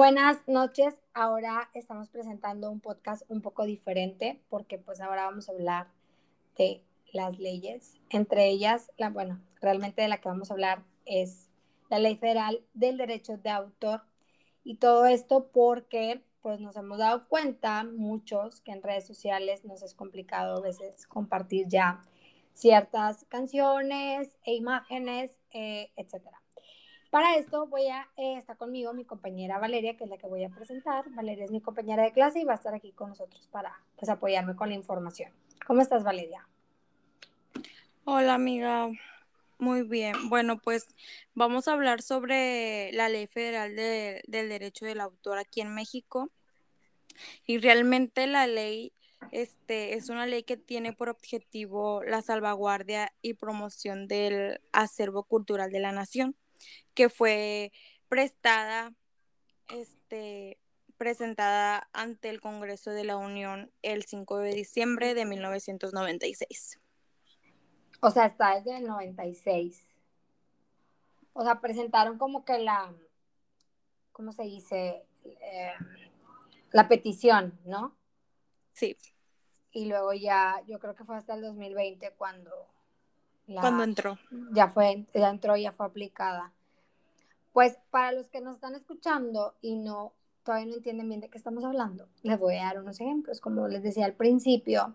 Buenas noches. Ahora estamos presentando un podcast un poco diferente porque pues ahora vamos a hablar de las leyes. Entre ellas, la, bueno, realmente de la que vamos a hablar es la Ley Federal del Derecho de Autor. Y todo esto porque pues nos hemos dado cuenta muchos que en redes sociales nos es complicado a veces compartir ya ciertas canciones e imágenes, eh, etcétera. Para esto voy a, eh, estar conmigo mi compañera Valeria, que es la que voy a presentar. Valeria es mi compañera de clase y va a estar aquí con nosotros para pues, apoyarme con la información. ¿Cómo estás, Valeria? Hola, amiga. Muy bien. Bueno, pues vamos a hablar sobre la Ley Federal del Derecho del Autor aquí en México. Y realmente la ley este, es una ley que tiene por objetivo la salvaguardia y promoción del acervo cultural de la nación que fue prestada, este, presentada ante el Congreso de la Unión el 5 de diciembre de 1996. O sea, está desde el 96. O sea, presentaron como que la, ¿cómo se dice? Eh, la petición, ¿no? Sí. Y luego ya, yo creo que fue hasta el 2020 cuando... cuando entró. Ya fue, ya entró, ya fue aplicada. Pues para los que nos están escuchando y no todavía no entienden bien de qué estamos hablando, les voy a dar unos ejemplos. Como les decía al principio,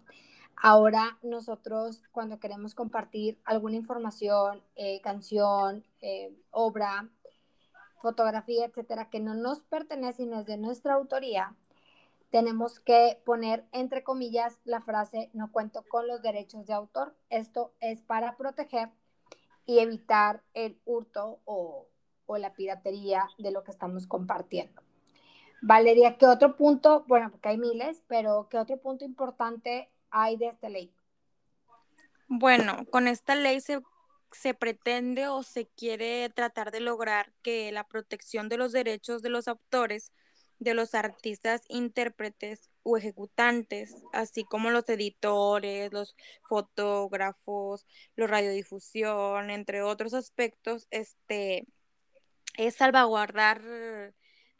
ahora nosotros cuando queremos compartir alguna información, eh, canción, eh, obra, fotografía, etcétera, que no nos pertenece y no es de nuestra autoría, tenemos que poner entre comillas la frase no cuento con los derechos de autor. Esto es para proteger y evitar el hurto o o la piratería de lo que estamos compartiendo. Valeria, ¿qué otro punto? Bueno, porque hay miles, pero ¿qué otro punto importante hay de esta ley? Bueno, con esta ley se, se pretende o se quiere tratar de lograr que la protección de los derechos de los autores, de los artistas, intérpretes o ejecutantes, así como los editores, los fotógrafos, los radiodifusión, entre otros aspectos, este, es salvaguardar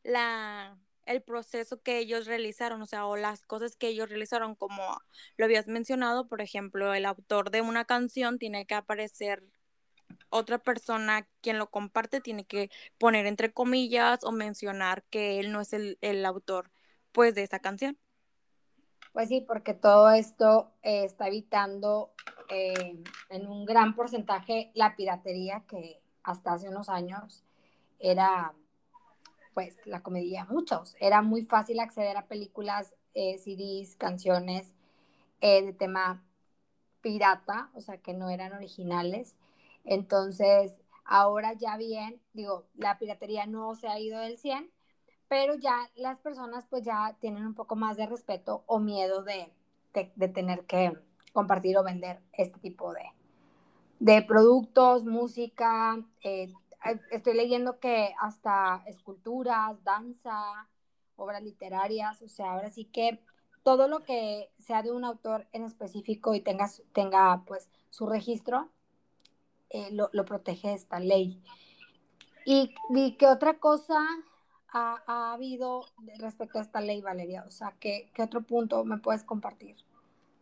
la, el proceso que ellos realizaron, o sea, o las cosas que ellos realizaron, como lo habías mencionado, por ejemplo, el autor de una canción tiene que aparecer otra persona quien lo comparte, tiene que poner entre comillas o mencionar que él no es el, autor, pues, de esa canción. Pues sí, porque todo esto eh, está evitando eh, en un gran porcentaje la piratería que hasta hace unos años era pues la comedia muchos. Era muy fácil acceder a películas, eh, CDs, canciones de tema pirata, o sea, que no eran originales. Entonces, ahora ya bien, digo, la piratería no se ha ido del 100, pero ya las personas pues ya tienen un poco más de respeto o miedo de, de, tener que compartir o vender este tipo de, de productos, música, eh, estoy leyendo que hasta esculturas, danza, obras literarias, o sea, ahora sí que todo lo que sea de un autor en específico y tenga, tenga pues su registro, eh, lo, protege esta ley. ¿Y, qué otra cosa ha, ha, habido respecto a esta ley, Valeria? O sea, ¿qué, ¿qué otro punto me puedes compartir?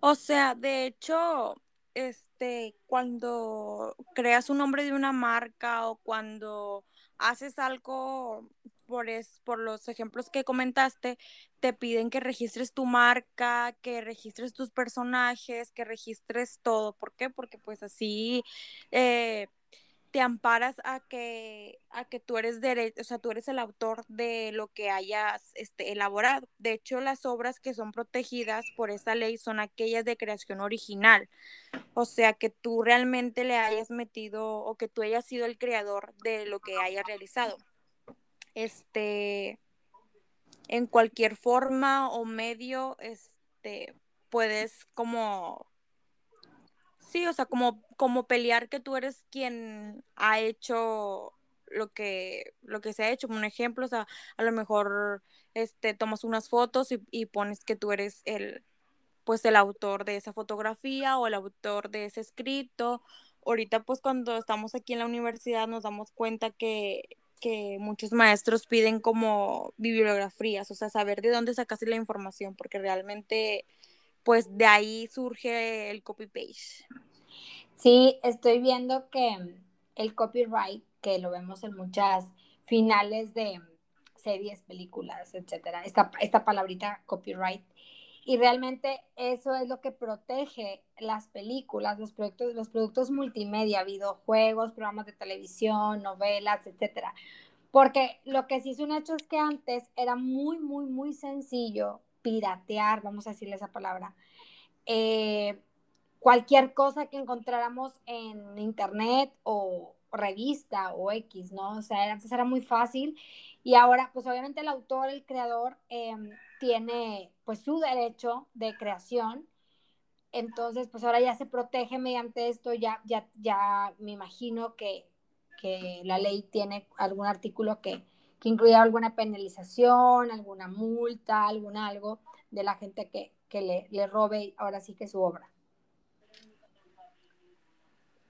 O sea, de hecho, este, cuando creas un nombre de una marca o cuando haces algo por, es, por los ejemplos que comentaste, te piden que registres tu marca, que registres tus personajes, que registres todo. ¿Por qué? Porque pues así eh, te amparas a que, a que tú eres o sea, tú eres el autor de lo que hayas este, elaborado. De hecho, las obras que son protegidas por esa ley son aquellas de creación original. O sea, que tú realmente le hayas metido o que tú hayas sido el creador de lo que hayas realizado. Este, en cualquier forma o medio, este, puedes como Sí, o sea, como, como pelear que tú eres quien ha hecho lo que, lo que se ha hecho. Un ejemplo, o sea, a lo mejor este, tomas unas fotos y, pones que tú eres el, pues el autor de esa fotografía o el autor de ese escrito. Ahorita pues cuando estamos aquí en la universidad nos damos cuenta que, que muchos maestros piden como bibliografías, o sea, saber de dónde sacaste la información, porque realmente, pues de ahí surge el copy-page. Sí, estoy viendo que el copyright, que lo vemos en muchas finales de series, películas, etcétera, esta, esta palabrita copyright, y realmente eso es lo que protege las películas, los productos, los productos multimedia, videojuegos, programas de televisión, novelas, etcétera. Porque lo que sí es un hecho es que antes era muy, muy, muy sencillo piratear, vamos a decirle esa palabra, eh, cualquier cosa que encontráramos en internet o revista o X, ¿no? O sea, antes era muy fácil y ahora, pues obviamente el autor, el creador, em, tiene pues su derecho de creación. Entonces, pues ahora ya se protege mediante esto, ya, ya, ya me imagino que, que la ley tiene algún artículo que, que incluya alguna penalización, alguna multa, algún algo de la gente que, que le, le robe ahora sí que su obra.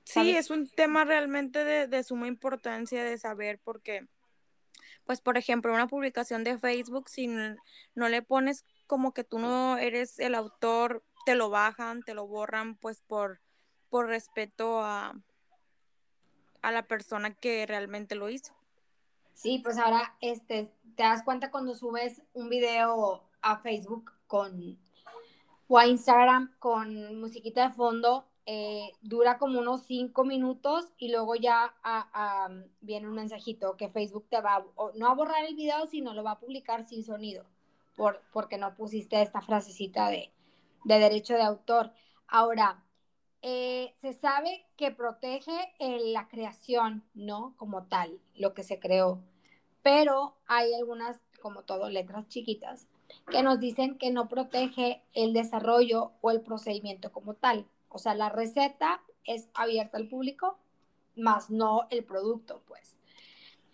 Sí, es un tema realmente de, de, suma importancia de saber porque pues por ejemplo, una publicación de Facebook, si no le pones como que tú no eres el autor, te lo bajan, te lo borran, pues por, por respeto a, a la persona que realmente lo hizo. Sí, pues ahora este, te das cuenta cuando subes un video a Facebook con o a Instagram con musiquita de fondo, eh, dura como unos cinco minutos y luego ya viene un mensajito que Facebook te va no a borrar el video, sino lo va a publicar sin sonido, por, porque no pusiste esta frasecita de, de derecho de autor. Ahora, eh, se sabe que protege la creación, ¿no? Como tal, lo que se creó, pero hay algunas, como todo, letras chiquitas, que nos dicen que no protege el desarrollo o el procedimiento como tal. O sea, la receta es abierta al público, más no el producto, pues.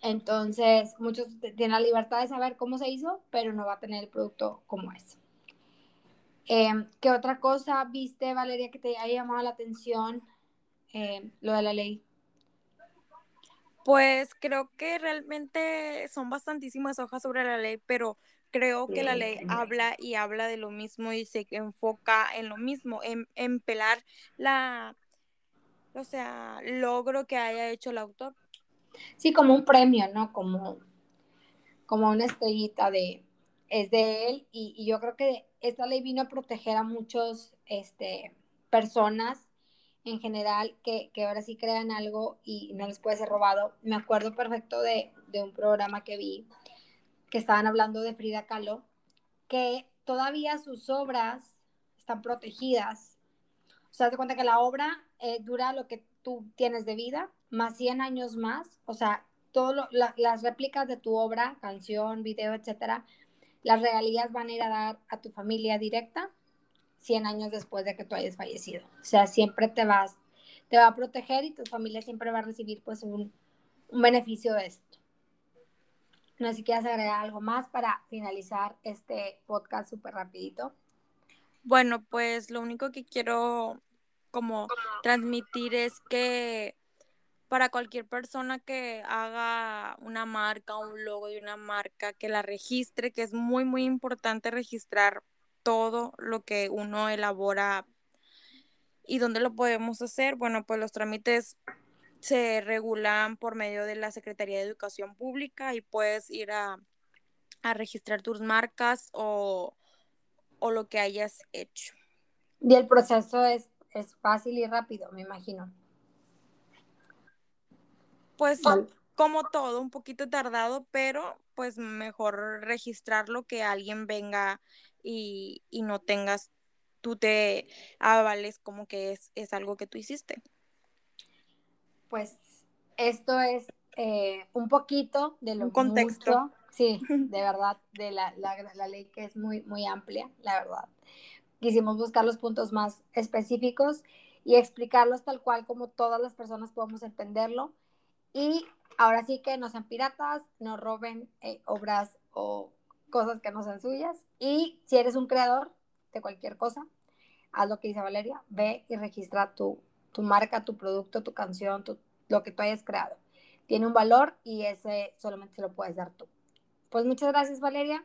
Entonces, muchos tienen la libertad de saber cómo se hizo, pero no va a tener el producto como es. Em, ¿Qué otra cosa viste, Valeria, que te haya llamado la atención em, lo de la ley? Pues creo que realmente son bastantísimas hojas sobre la ley, pero creo que la ley habla y habla de lo mismo y se enfoca en lo mismo, en, pelar la, o sea, logro que haya hecho el autor. Sí, como un premio, ¿no? Como, como una estrellita de, es de él y, yo creo que esta ley vino a proteger a muchos, este, personas en general que, ahora sí crean algo y no les puede ser robado. Me acuerdo perfecto de, de un programa que vi que estaban hablando de Frida Kahlo, que todavía sus obras están protegidas. O sea, te cuenta que la obra eh, dura lo que tú tienes de vida, más 100 años más. O sea, todas las réplicas de tu obra, canción, video, etcétera, las regalías van a ir a dar a tu familia directa 100 años después de que tú hayas fallecido. O sea, siempre te vas, te va a proteger y tu familia siempre va a recibir pues un, un beneficio de esto. No sé si quieres agregar algo más para finalizar este podcast súper rapidito. Bueno, pues lo único que quiero como transmitir es que para cualquier persona que haga una marca, un logo de una marca, que la registre, que es muy, muy importante registrar todo lo que uno elabora y dónde lo podemos hacer. Bueno, pues los trámites se regulan por medio de la Secretaría de Educación Pública y puedes ir a, registrar tus marcas o, lo que hayas hecho. Y el proceso es, es fácil y rápido, me imagino. Pues como todo, un poquito tardado, pero pues mejor registrarlo que alguien venga y, y no tengas, tú te avales como que es, es algo que tú hiciste pues esto es eh, un poquito de lo un contexto. sí, de verdad, de la, la, ley que es muy, muy amplia, la verdad. Quisimos buscar los puntos más específicos y explicarlos tal cual como todas las personas podemos entenderlo. Y ahora sí que no sean piratas, no roben eh, obras o cosas que no sean suyas. Y si eres un creador de cualquier cosa, haz lo que dice Valeria, ve y registra tu, tu marca, tu producto, tu canción, lo que tú hayas creado. tiene un valor y ese solamente se lo puedes dar tú. Pues muchas gracias, Valeria.